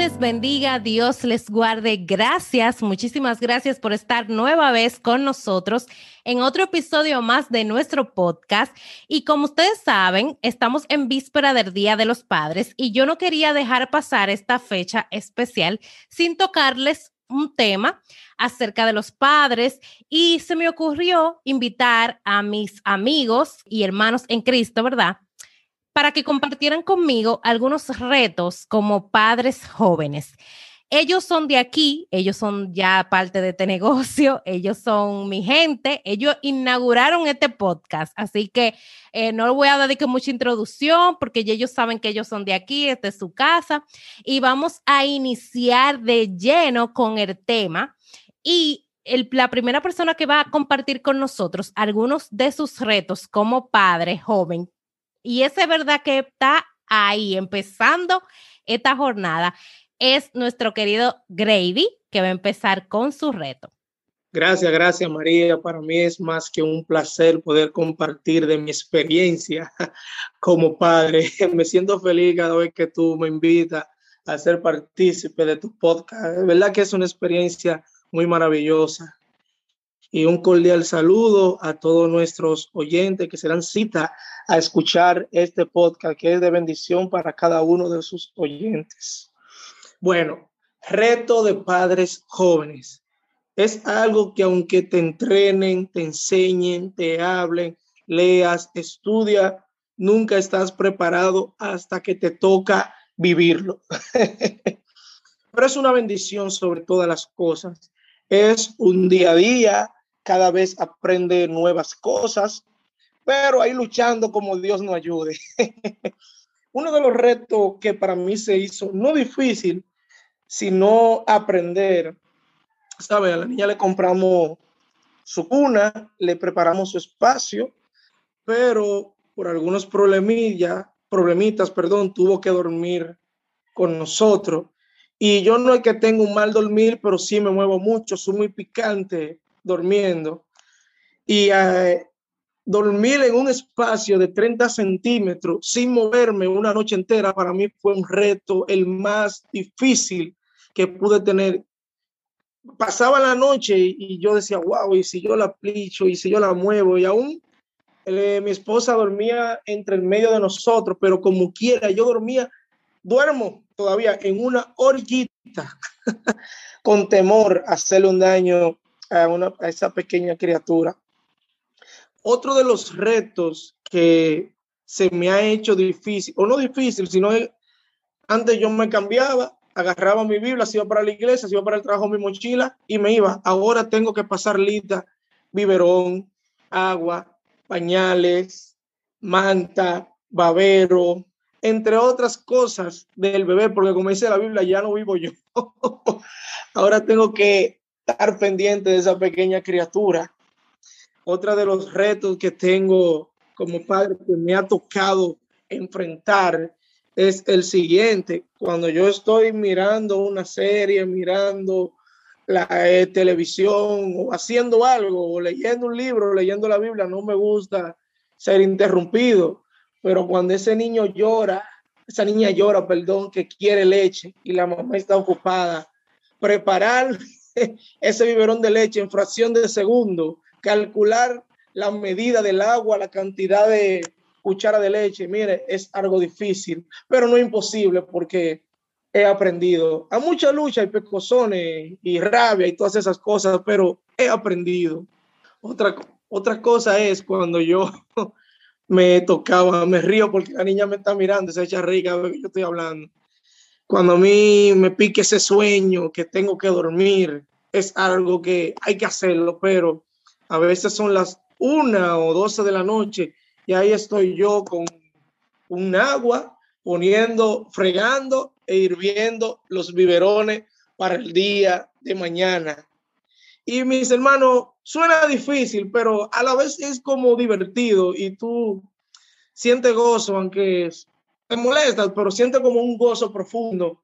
les bendiga, Dios les guarde. Gracias, muchísimas gracias por estar nueva vez con nosotros en otro episodio más de nuestro podcast. Y como ustedes saben, estamos en víspera del Día de los Padres y yo no quería dejar pasar esta fecha especial sin tocarles un tema acerca de los padres y se me ocurrió invitar a mis amigos y hermanos en Cristo, ¿verdad? Para que compartieran conmigo algunos retos como padres jóvenes. Ellos son de aquí, ellos son ya parte de este negocio, ellos son mi gente, ellos inauguraron este podcast, así que eh, no voy a dedicar mucha introducción porque ya ellos saben que ellos son de aquí, esta es su casa, y vamos a iniciar de lleno con el tema. Y la primera persona que va a compartir con nosotros algunos de sus retos como padre joven y ese verdad que está ahí empezando esta jornada es nuestro querido Grady, que va a empezar con su reto. Gracias, gracias María. Para mí es más que un placer poder compartir de mi experiencia como padre. Me siento feliz cada vez que tú me invitas a ser partícipe de tu podcast. De verdad que es una experiencia muy maravillosa y un cordial saludo a todos nuestros oyentes que serán cita a escuchar este podcast que es de bendición para cada uno de sus oyentes. Bueno, reto de padres jóvenes. Es algo que aunque te entrenen, te enseñen, te hablen, leas, estudia, nunca estás preparado hasta que te toca vivirlo. Pero es una bendición sobre todas las cosas. Es un día a día, cada vez aprende nuevas cosas, pero ahí luchando como Dios nos ayude. Uno de los retos que para mí se hizo no difícil, sino aprender. ¿Sabe? A la niña le compramos su cuna, le preparamos su espacio, pero por algunos problemillas, problemitas, perdón, tuvo que dormir con nosotros. Y yo no es que tenga un mal dormir, pero sí me muevo mucho, soy muy picante durmiendo y eh, dormir en un espacio de 30 centímetros sin moverme una noche entera para mí fue un reto el más difícil que pude tener. Pasaba la noche y yo decía, wow, y si yo la plicho y si yo la muevo y aún eh, mi esposa dormía entre el medio de nosotros, pero como quiera, yo dormía, duermo todavía en una orillita con temor a hacerle un daño a, una, esa pequeña criatura. Otro de los retos que se me ha hecho difícil, o no difícil, sino antes yo me cambiaba, agarraba mi Biblia, se iba para la iglesia, se iba para el trabajo, mi mochila y me iba. Ahora tengo que pasar lista, biberón, agua, pañales, manta, babero, entre otras cosas del bebé, porque como dice la Biblia, ya no vivo yo. Ahora tengo que estar pendiente de esa pequeña criatura. Otra de los retos que tengo como padre que me ha tocado enfrentar es el siguiente. Cuando yo estoy mirando una serie, mirando la eh, televisión o haciendo algo, o leyendo un libro, leyendo la Biblia, no me gusta ser interrumpido. Pero cuando ese niño llora, esa niña llora, perdón, que quiere leche y la mamá está ocupada, preparar ese biberón de leche en fracción de segundo, calcular la medida del agua, la cantidad de cuchara de leche, mire, es algo difícil, pero no imposible porque he aprendido. A mucha lucha y pecosones y rabia y todas esas cosas, pero he aprendido. Otra, otra cosa es cuando yo me tocaba, me río porque la niña me está mirando, se echa rica, yo estoy hablando cuando a mí me pique ese sueño que tengo que dormir, es algo que hay que hacerlo, pero a veces son las una o doce de la noche y ahí estoy yo con un agua poniendo, fregando e hirviendo los biberones para el día de mañana. Y mis hermanos, suena difícil, pero a la vez es como divertido y tú sientes gozo, aunque te molestas, pero siente como un gozo profundo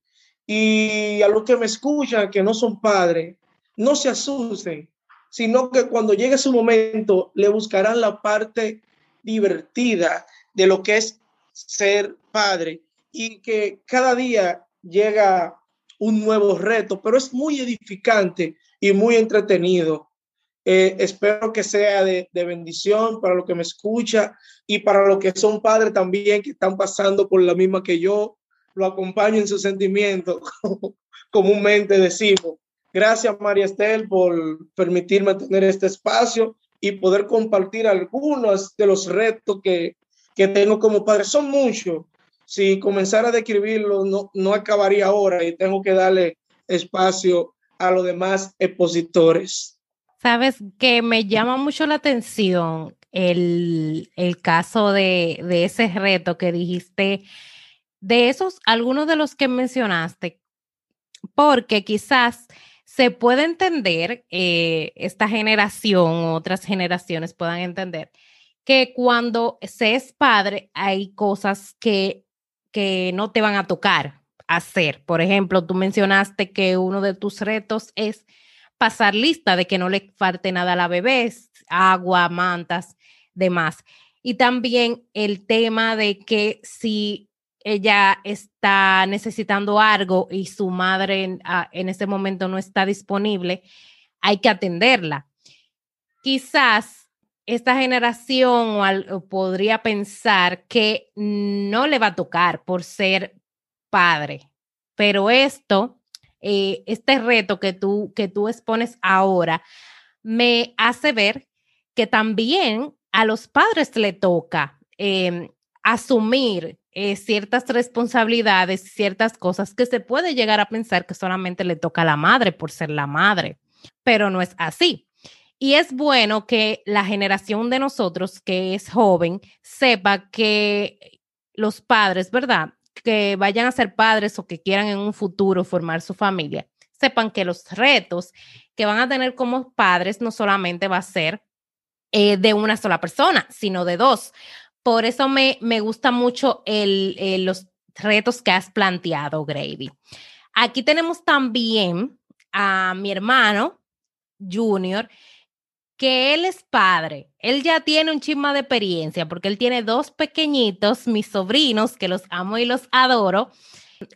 Y a los que me escuchan, que no son padres, no se asusten, sino que cuando llegue su momento le buscarán la parte divertida de lo que es ser padre y que cada día llega un nuevo reto, pero es muy edificante y muy entretenido. Eh, espero que sea de, bendición para los que me escucha y para los que son padres también que están pasando por la misma que yo. Lo acompaño en su sentimiento, comúnmente decimos. Gracias, María Estel, por permitirme tener este espacio y poder compartir algunos de los retos que, que tengo como padre. Son muchos, si comenzara a describirlo, no, no acabaría ahora y tengo que darle espacio a los demás expositores. Sabes que me llama mucho la atención el, el caso de, de, ese reto que dijiste, de esos, algunos de los que mencionaste, porque quizás se puede entender, eh, esta generación, otras generaciones puedan entender, que cuando se es padre hay cosas que que no te van a tocar hacer. Por ejemplo, tú mencionaste que uno de tus retos es pasar lista de que no le falte nada a la bebé, agua, mantas, demás. Y también el tema de que si ella está necesitando algo y su madre en, ah, en ese momento no está disponible, hay que atenderla. Quizás esta generación podría pensar que no le va a tocar por ser padre, pero esto, eh, este reto que tú, que tú expones ahora, me hace ver que también a los padres le toca em, asumir eh, ciertas responsabilidades, ciertas cosas que se puede llegar a pensar que solamente le toca a la madre por ser la madre, pero no es así. Y es bueno que la generación de nosotros, que es joven, sepa que los padres, ¿verdad? Que vayan a ser padres o que quieran en un futuro formar su familia, sepan que los retos que van a tener como padres no solamente va a ser eh, de una sola persona, sino de dos. Por eso me, me gusta mucho eh, los retos que has planteado, Grady. Aquí tenemos también a mi hermano Junior, que él es padre, él ya tiene un chisma de experiencia porque él tiene dos pequeñitos, mis sobrinos, que los amo y los adoro.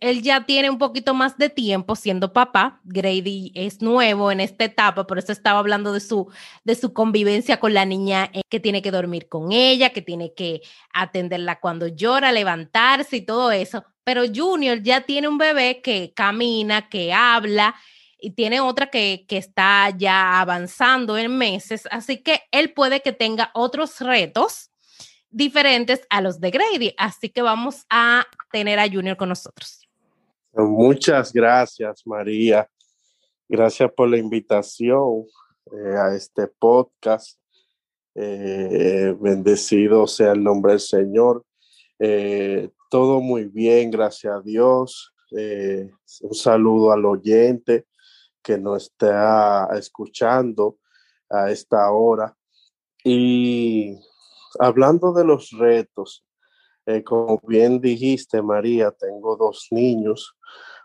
Él ya tiene un poquito más de tiempo siendo papá. Grady es nuevo en esta etapa, por eso estaba hablando de su, de su convivencia con la niña, eh, que tiene que dormir con ella, que tiene que atenderla cuando llora, levantarse y todo eso. Pero Junior ya tiene un bebé que camina, que habla y tiene otra que, que está ya avanzando en meses, así que él puede que tenga otros retos diferentes a los de Grady, así que vamos a tener a Junior con nosotros. Muchas gracias, María. Gracias por la invitación eh, a este podcast. Eh, bendecido sea el nombre del Señor. Eh, todo muy bien, gracias a Dios. un saludo al oyente que nos está escuchando a esta hora. Y hablando de los retos, eh, como bien dijiste, María, tengo dos niños,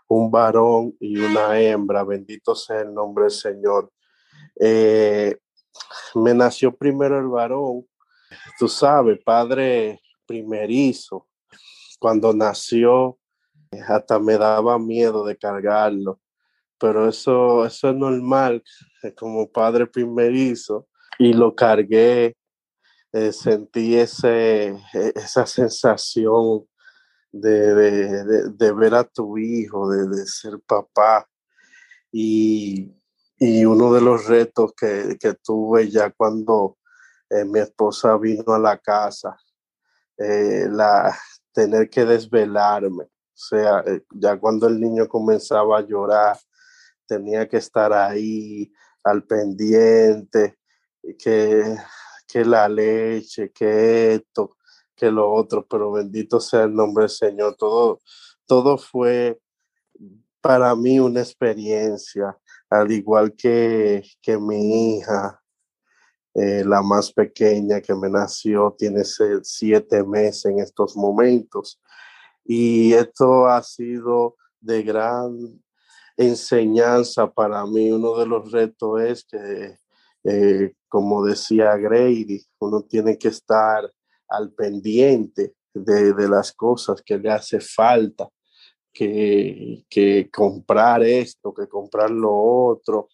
un varón y una hembra, bendito sea el nombre del Señor. Eh, me nació primero el varón, tú sabes, padre primerizo. Cuando nació, hasta me daba miedo de cargarlo pero eso, eso es normal como padre primerizo y lo cargué, eh, sentí ese, e, esa sensación de, de, ver a tu hijo, de, ser papá y, y, uno de los retos que, que tuve ya cuando eh, mi esposa vino a la casa, eh, la, tener que desvelarme. O sea, ya cuando el niño comenzaba a llorar, tenía que estar ahí al pendiente, que, que la leche, que esto, que lo otro, pero bendito sea el nombre del Señor. Todo, todo fue para mí una experiencia, al igual que, que mi hija, eh, la más pequeña que me nació, tiene siete meses en estos momentos. Y esto ha sido de gran enseñanza para mí. Uno de los retos es que, eh, como decía Grady, uno tiene que estar al pendiente de, de las cosas que le hace falta, que, que, comprar esto, que comprar lo otro,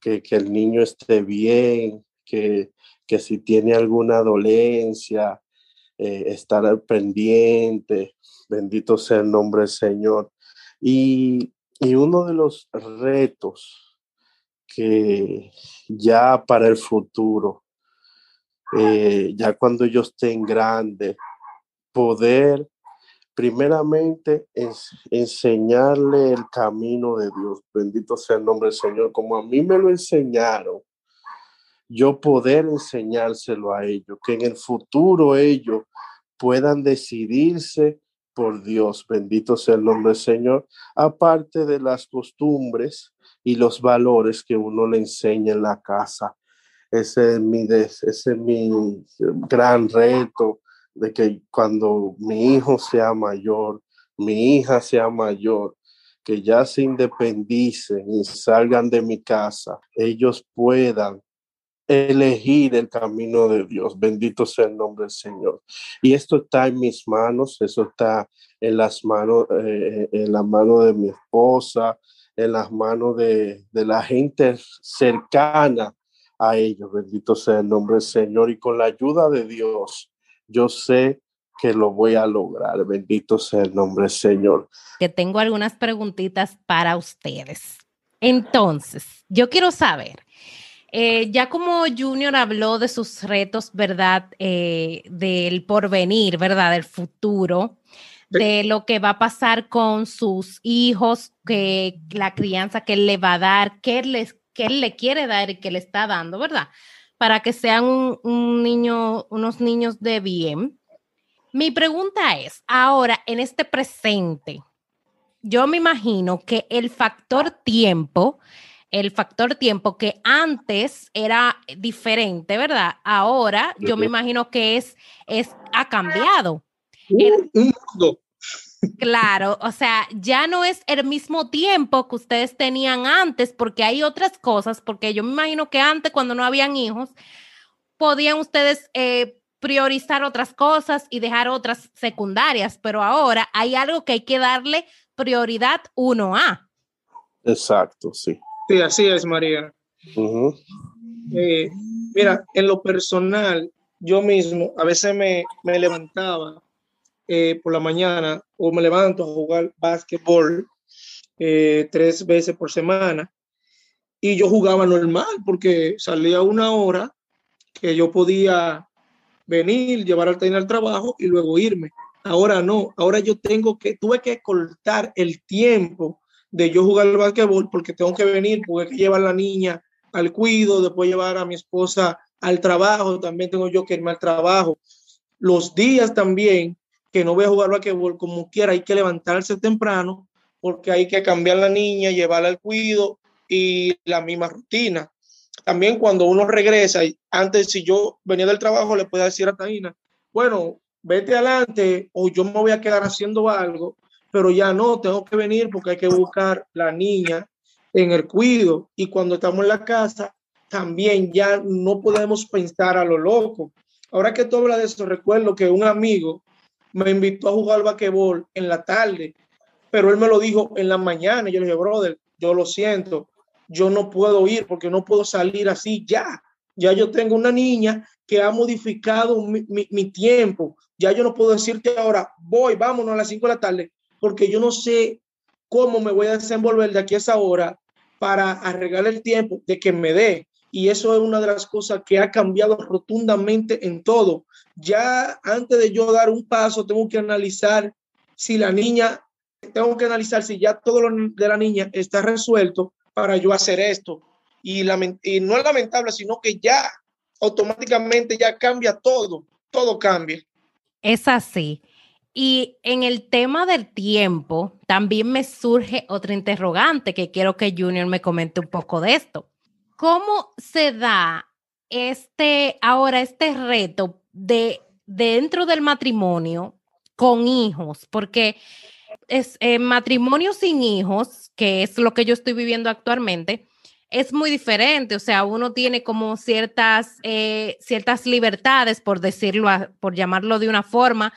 que, que el niño esté bien, que, que si tiene alguna dolencia, eh, estar al pendiente, bendito sea el nombre del Señor. Y, y uno de los retos que ya para el futuro, eh, ya cuando ellos estén grandes, poder primeramente enseñarle el camino de Dios. Bendito sea el nombre del Señor, como a mí me lo enseñaron yo poder enseñárselo a ellos, que en el futuro ellos puedan decidirse por Dios, bendito sea el nombre del Señor, aparte de las costumbres y los valores que uno le enseña en la casa. Ese es mi, ese es mi gran reto de que cuando mi hijo sea mayor, mi hija sea mayor, que ya se independicen y salgan de mi casa, ellos puedan elegir el camino de Dios. Bendito sea el nombre del Señor. Y esto está en mis manos, eso está en las manos, eh, en la mano de mi esposa, en las manos de, de la gente cercana a ellos. Bendito sea el nombre del Señor. Y con la ayuda de Dios, yo sé que lo voy a lograr. Bendito sea el nombre del Señor. Que tengo algunas preguntitas para ustedes. Entonces, yo quiero saber, eh, ya como Junior habló de sus retos, ¿verdad? Eh, del porvenir, ¿verdad? Del futuro, de lo que va a pasar con sus hijos, que la crianza que él le va a dar, que él, les, que él le quiere dar y que le está dando, ¿verdad? Para que sean un niño, unos niños de bien. Mi pregunta es, ahora, en este presente, yo me imagino que el factor tiempo el factor tiempo que antes era diferente, ¿verdad? Ahora yo me imagino que es, es ha cambiado. Claro, o sea, ya no es el mismo tiempo que ustedes tenían antes, porque hay otras cosas, porque yo me imagino que antes, cuando no habían hijos, podían ustedes eh, priorizar otras cosas y dejar otras secundarias, pero ahora hay algo que hay que darle prioridad uno a. Exacto, sí. Sí, así es, María. Eh, mira, en lo personal, yo mismo a veces me, levantaba eh, por la mañana o me levanto a jugar básquetbol eh, tres veces por semana y yo jugaba normal porque salía una hora que yo podía venir, llevar al taller al trabajo y luego irme. Ahora no, ahora yo tengo que, tuve que cortar el tiempo de yo jugar al basquetbol porque tengo que venir, porque hay que llevar la niña al cuido, después llevar a mi esposa al trabajo, también tengo yo que irme al trabajo. Los días también que no voy a jugar basquetbol como quiera, hay que levantarse temprano porque hay que cambiar la niña, llevarla al cuido y la misma rutina. También cuando uno regresa, antes si yo venía del trabajo, le puedo decir a Taina, bueno, vete adelante o yo me voy a quedar haciendo algo pero ya no, tengo que venir porque hay que buscar la niña en el cuido y cuando estamos en la casa también ya no podemos pensar a lo loco. Ahora que tú hablas de eso, recuerdo que un amigo me invitó a jugar basquetbol en la tarde, pero él me lo dijo en la mañana. Yo le dije, brother, yo lo siento, yo no puedo ir porque no puedo salir así ya. Ya yo tengo una niña que ha modificado mi, mi tiempo. Ya yo no puedo decirte ahora, voy, vámonos a las 5 de la tarde, porque yo no sé cómo me voy a desenvolver de aquí a esa hora para arreglar el tiempo de que me dé. Y eso es una de las cosas que ha cambiado rotundamente en todo. Ya antes de yo dar un paso, tengo que analizar si la niña, tengo que analizar si ya todo lo de la niña está resuelto para yo hacer esto. Y, y no es lamentable, sino que ya automáticamente ya cambia todo, todo cambia. Es así. Y en el tema del tiempo, también me surge otra interrogante que quiero que Junior me comente un poco de esto. ¿Cómo se da este ahora este reto de dentro del matrimonio con hijos? Porque es eh, matrimonio sin hijos, que es lo que yo estoy viviendo actualmente, es muy diferente. O sea, uno tiene como ciertas, eh, ciertas libertades, por decirlo, por llamarlo de una forma,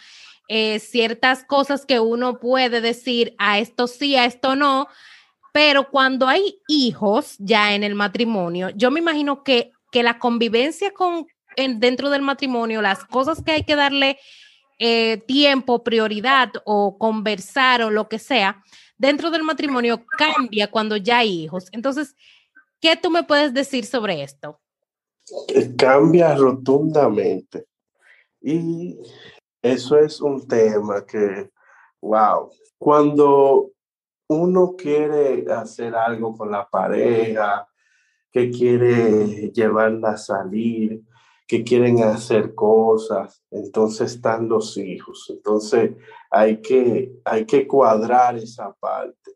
eh, ciertas cosas que uno puede decir a esto sí, a esto no. Pero cuando hay hijos ya en el matrimonio, yo me imagino que, que la convivencia con, dentro del matrimonio, las cosas que hay que darle eh, tiempo, prioridad o conversar o lo que sea, dentro del matrimonio cambia cuando ya hay hijos. Entonces, ¿qué tú me puedes decir sobre esto? Cambia rotundamente. Y eso es un tema que, wow, cuando uno quiere hacer algo con la pareja, que quiere llevarla a salir, que quieren hacer cosas, entonces están los hijos. Entonces hay que, hay que cuadrar esa parte,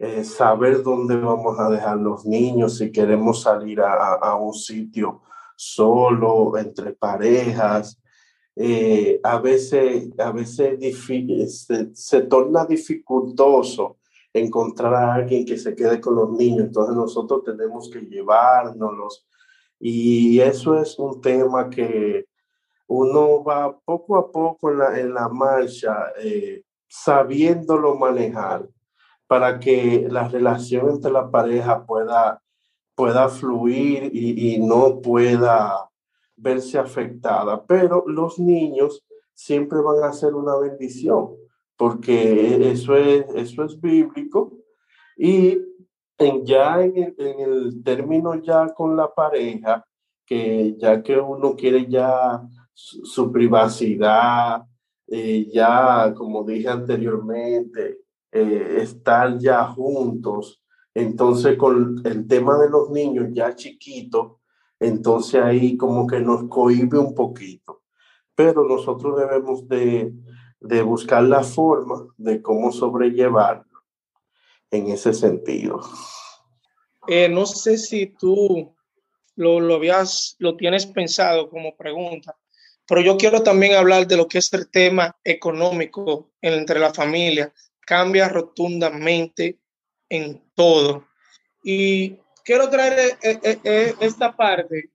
eh, saber dónde vamos a dejar los niños, si queremos salir a, un sitio solo, entre parejas. Eh, a veces, a veces se, se torna dificultoso encontrar a alguien que se quede con los niños, entonces nosotros tenemos que llevárnoslos. Y eso es un tema que uno va poco a poco en la, en la marcha, eh, sabiéndolo manejar, para que la relación entre la pareja pueda, pueda fluir y, y no pueda verse afectada. Pero los niños siempre van a ser una bendición, porque eso es, eso es bíblico y en ya en el, término ya con la pareja, que ya que uno quiere ya su, privacidad, eh, ya como dije anteriormente, eh, estar ya juntos, entonces con el tema de los niños ya chiquitos, entonces ahí como que nos cohibe un poquito. Pero nosotros debemos de, de buscar la forma de cómo sobrellevar en ese sentido. Eh, no sé si tú lo, lo, habías, lo tienes pensado como pregunta, pero yo quiero también hablar de lo que es el tema económico entre la familia. Cambia rotundamente en todo. Y quiero traer eh, eh, esta parte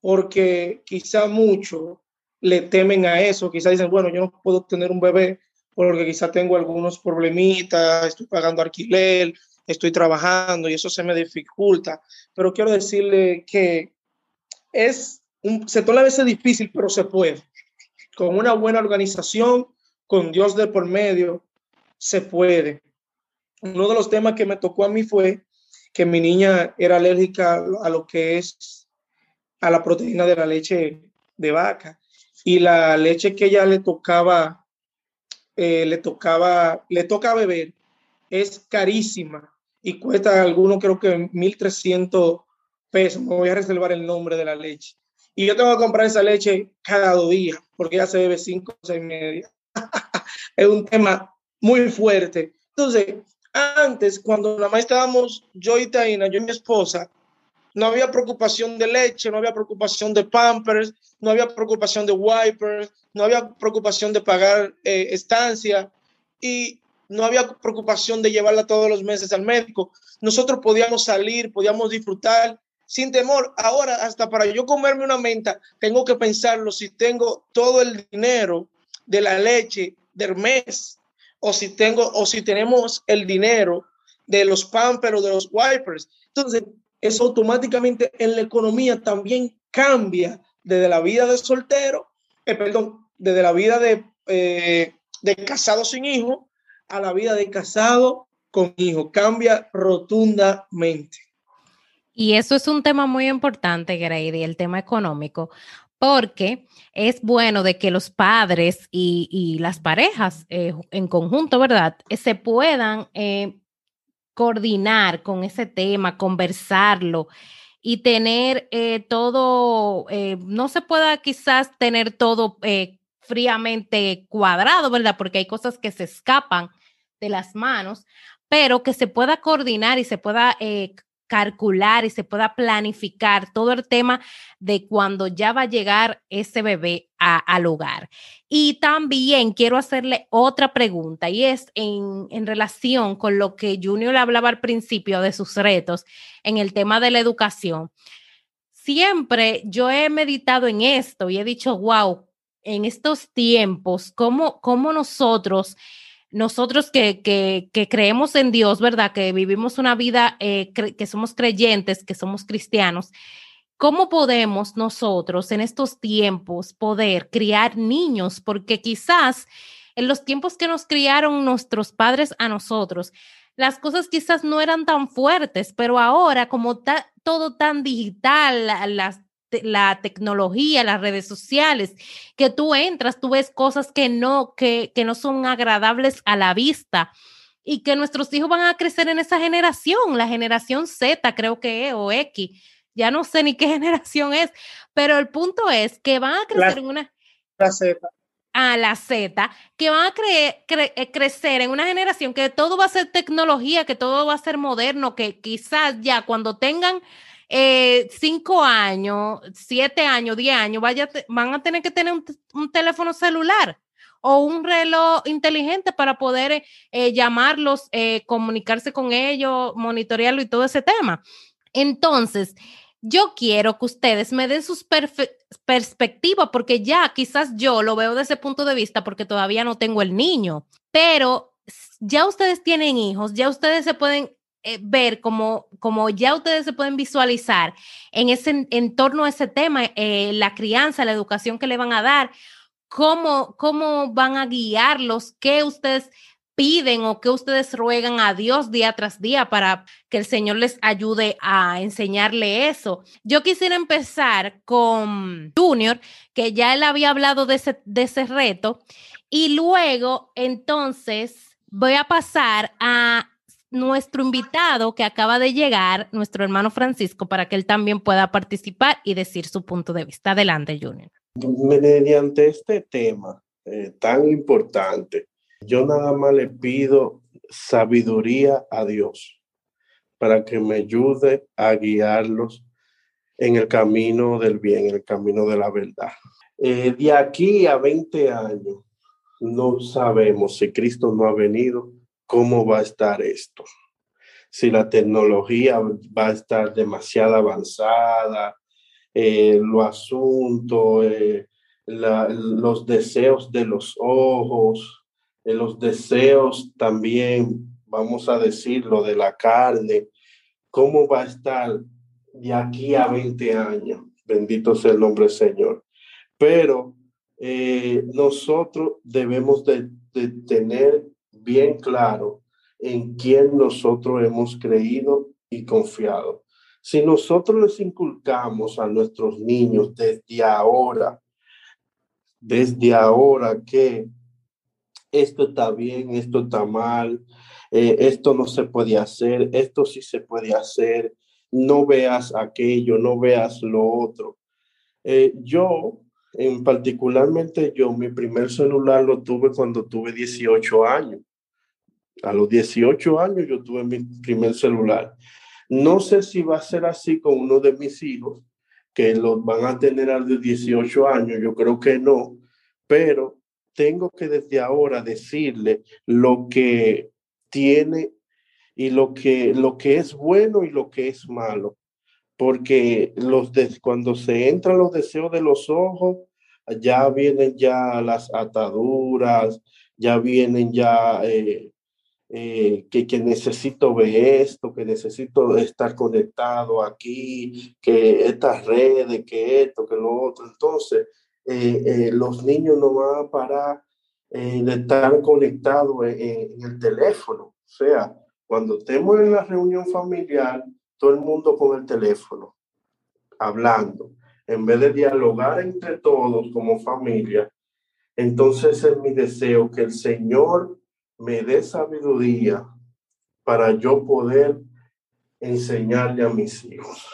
porque quizá muchos le temen a eso, quizá dicen, bueno, yo no puedo tener un bebé porque quizá tengo algunos problemitas, estoy pagando alquiler, estoy trabajando y eso se me dificulta. Pero quiero decirle que es un sector a veces difícil, pero se puede. Con una buena organización, con Dios de por medio, se puede. Uno de los temas que me tocó a mí fue que mi niña era alérgica a lo que es a la proteína de la leche de vaca y la leche que ella le tocaba eh, le tocaba, le toca beber, es carísima y cuesta algunos creo que 1.300 pesos. Me voy a reservar el nombre de la leche. Y yo tengo que comprar esa leche cada dos días porque ya se bebe cinco o seis media. es un tema muy fuerte. Entonces, antes, cuando la más estábamos yo y Taina, yo y mi esposa, no había preocupación de leche, no había preocupación de pampers, no había preocupación de wipers, no había preocupación de pagar eh, estancia y no había preocupación de llevarla todos los meses al médico. Nosotros podíamos salir, podíamos disfrutar sin temor. Ahora, hasta para yo comerme una menta, tengo que pensarlo si tengo todo el dinero de la leche del mes o si tengo o si tenemos el dinero de los pampers o de los wipers. Entonces, eso automáticamente en la economía también cambia desde la vida de soltero, eh, perdón, desde la vida de, eh, de casado sin hijo a la vida de casado con hijo. Cambia rotundamente. Y eso es un tema muy importante, Grady, el tema económico, porque es bueno de que los padres y, las parejas eh, en conjunto, ¿verdad?, se puedan coordinar con ese tema, conversarlo y tener eh, todo, eh, no se pueda quizás tener todo eh, fríamente cuadrado, ¿verdad? Porque hay cosas que se escapan de las manos, pero que se pueda coordinar y se pueda calcular y se pueda planificar todo el tema de cuando ya va a llegar ese bebé al hogar. Y también quiero hacerle otra pregunta y es en, en relación con lo que Junior hablaba al principio de sus retos en el tema de la educación. Siempre yo he meditado en esto y he dicho, wow, en estos tiempos, cómo, cómo nosotros nosotros que, creemos en Dios, ¿verdad? Que vivimos una vida, eh, que somos creyentes, que somos cristianos, ¿cómo podemos nosotros en estos tiempos poder criar niños? Porque quizás en los tiempos que nos criaron nuestros padres a nosotros, las cosas quizás no eran tan fuertes, pero ahora como todo tan digital, las la tecnología, las redes sociales, que tú entras, tú ves cosas que no, que, que no son agradables a la vista y que nuestros hijos van a crecer en esa generación, la generación Z creo que es, o X, ya no sé ni qué generación es, pero el punto es que van a crecer en una... La Z. A la Z, que van a eh, crecer en una generación que todo va a ser tecnología, que todo va a ser moderno, que quizás ya cuando tengan eh, cinco años, siete años, diez años, vaya, van a tener que tener un, teléfono celular o un reloj inteligente para poder eh, llamarlos, eh, comunicarse con ellos, monitorearlo y todo ese tema. Entonces, yo quiero que ustedes me den sus perspectivas, porque ya quizás yo lo veo desde ese punto de vista, porque todavía no tengo el niño, pero ya ustedes tienen hijos, ya ustedes se pueden eh, ver como, como ya ustedes se pueden visualizar en ese en torno a ese tema, eh, la crianza, la educación que le van a dar, cómo, cómo van a guiarlos, qué ustedes piden o qué ustedes ruegan a Dios día tras día para que el Señor les ayude a enseñarle eso. Yo quisiera empezar con Junior, que ya él había hablado de ese, de ese reto, y luego entonces voy a pasar a nuestro invitado que acaba de llegar, nuestro hermano Francisco, para que él también pueda participar y decir su punto de vista. Adelante, Junior. Mediante este tema eh, tan importante, yo nada más le pido sabiduría a Dios para que me ayude a guiarlos en el camino del bien, en el camino de la verdad. Eh, de aquí a 20 años, no sabemos si Cristo no ha venido cómo va a estar esto. Si la tecnología va a estar demasiado avanzada, eh, los eh, los deseos de los ojos, eh, los deseos también, vamos a decirlo, de la carne, cómo va a estar de aquí a 20 años. Bendito sea el nombre del Señor. Pero nosotros debemos de, de tener bien claro en quién nosotros hemos creído y confiado. Si nosotros les inculcamos a nuestros niños desde ahora, desde ahora que esto está bien, esto está mal, eh, esto no se puede hacer, esto sí se puede hacer, no veas aquello, no veas lo otro. Eh, yo, en particularmente yo, mi primer celular lo tuve cuando tuve 18 años. A los 18 años yo tuve mi primer celular. No sé si va a ser así con uno de mis hijos, que los van a tener a los 18 años, yo creo que no, pero tengo que desde ahora decirle lo que tiene y lo que, lo que es bueno y lo que es malo. Porque los cuando se entran los deseos de los ojos, ya vienen ya las ataduras, ya vienen ya eh, eh, que, que, necesito ver esto, que necesito estar conectado aquí, que estas redes, que esto, que lo otro. Entonces, eh, eh, los niños no van a parar de estar conectados en, el teléfono. O sea, cuando estemos en la reunión familiar, todo el mundo con el teléfono, hablando, en vez de dialogar entre todos como familia. Entonces es mi deseo que el Señor me dé sabiduría para yo poder enseñarle a mis hijos.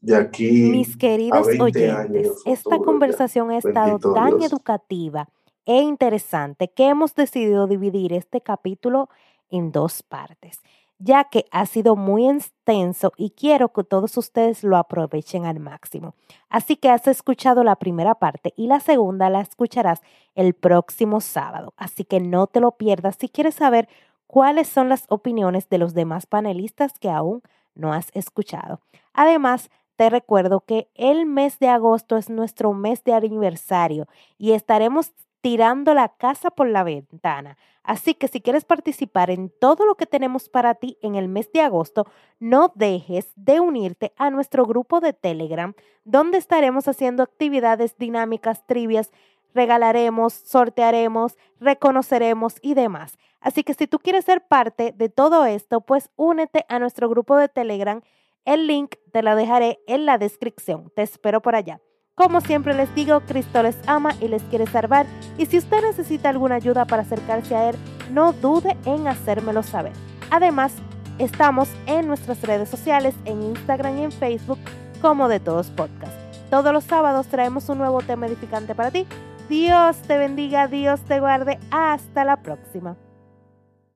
De aquí mis queridos oyentes, esta conversación ha estado tan educativa e interesante que hemos decidido dividir este capítulo en dos partes. Ya que ha sido muy extenso y quiero que todos ustedes lo aprovechen al máximo. Así que has escuchado la primera parte y la segunda la escucharás el próximo sábado. Así que no te lo pierdas si quieres saber cuáles son las opiniones de los demás panelistas que aún no has escuchado. Además, te recuerdo que el mes de agosto es nuestro mes de aniversario y estaremos tirando la casa por la ventana. Así que si quieres participar en todo lo que tenemos para ti en el mes de agosto, no dejes de unirte a nuestro grupo de Telegram, donde estaremos haciendo actividades dinámicas, trivias, regalaremos, sortearemos, reconoceremos y demás. Así que si tú quieres ser parte de todo esto, pues únete a nuestro grupo de Telegram. El link te lo dejaré en la descripción. Te espero por allá. Como siempre les digo, Cristo les ama y les quiere salvar. Y si usted necesita alguna ayuda para acercarse a Él, no dude en hacérmelo saber. Además, estamos en nuestras redes sociales, en Instagram y en Facebook, como de todos podcasts. Todos los sábados traemos un nuevo tema edificante para ti. Dios te bendiga, Dios te guarde. Hasta la próxima.